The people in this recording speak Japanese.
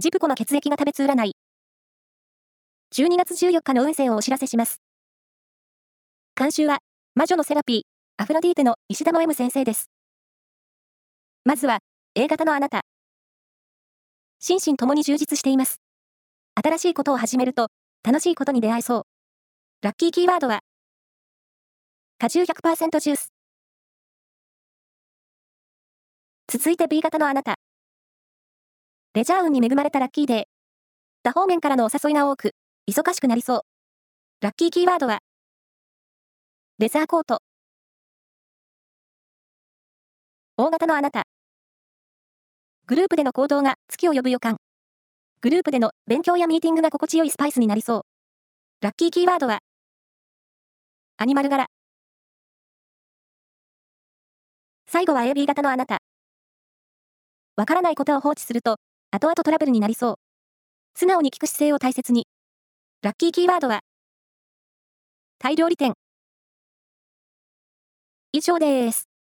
ジプコの血液が食べつ占い。12月14日の運勢をお知らせします。監修は、魔女のセラピー、アフロディーテの石田の M 先生です。まずは、A 型のあなた。心身ともに充実しています。新しいことを始めると、楽しいことに出会えそう。ラッキーキーワードは、果汁100%ジュース。続いて B 型のあなた。レジャー運に恵まれたラッキーデー。多方面からのお誘いが多く、忙しくなりそう。ラッキーキーワードは、レザーコート。大型のあなた。グループでの行動が月を呼ぶ予感。グループでの勉強やミーティングが心地よいスパイスになりそう。ラッキーキーワードは、アニマル柄。最後は AB 型のあなた。わからないことを放置すると、後々トラブルになりそう。素直に聞く姿勢を大切に。ラッキーキーワードは、タイ料理店。以上です。